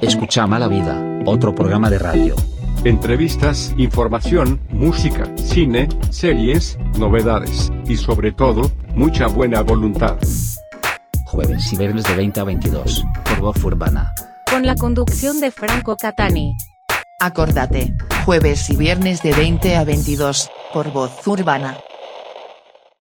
Escucha Mala Vida, otro programa de radio. Entrevistas, información, música, cine, series, novedades, y sobre todo, mucha buena voluntad. Jueves y viernes de 20 a 22, por Voz Urbana. Con la conducción de Franco Catani. Acordate, jueves y viernes de 20 a 22, por Voz Urbana.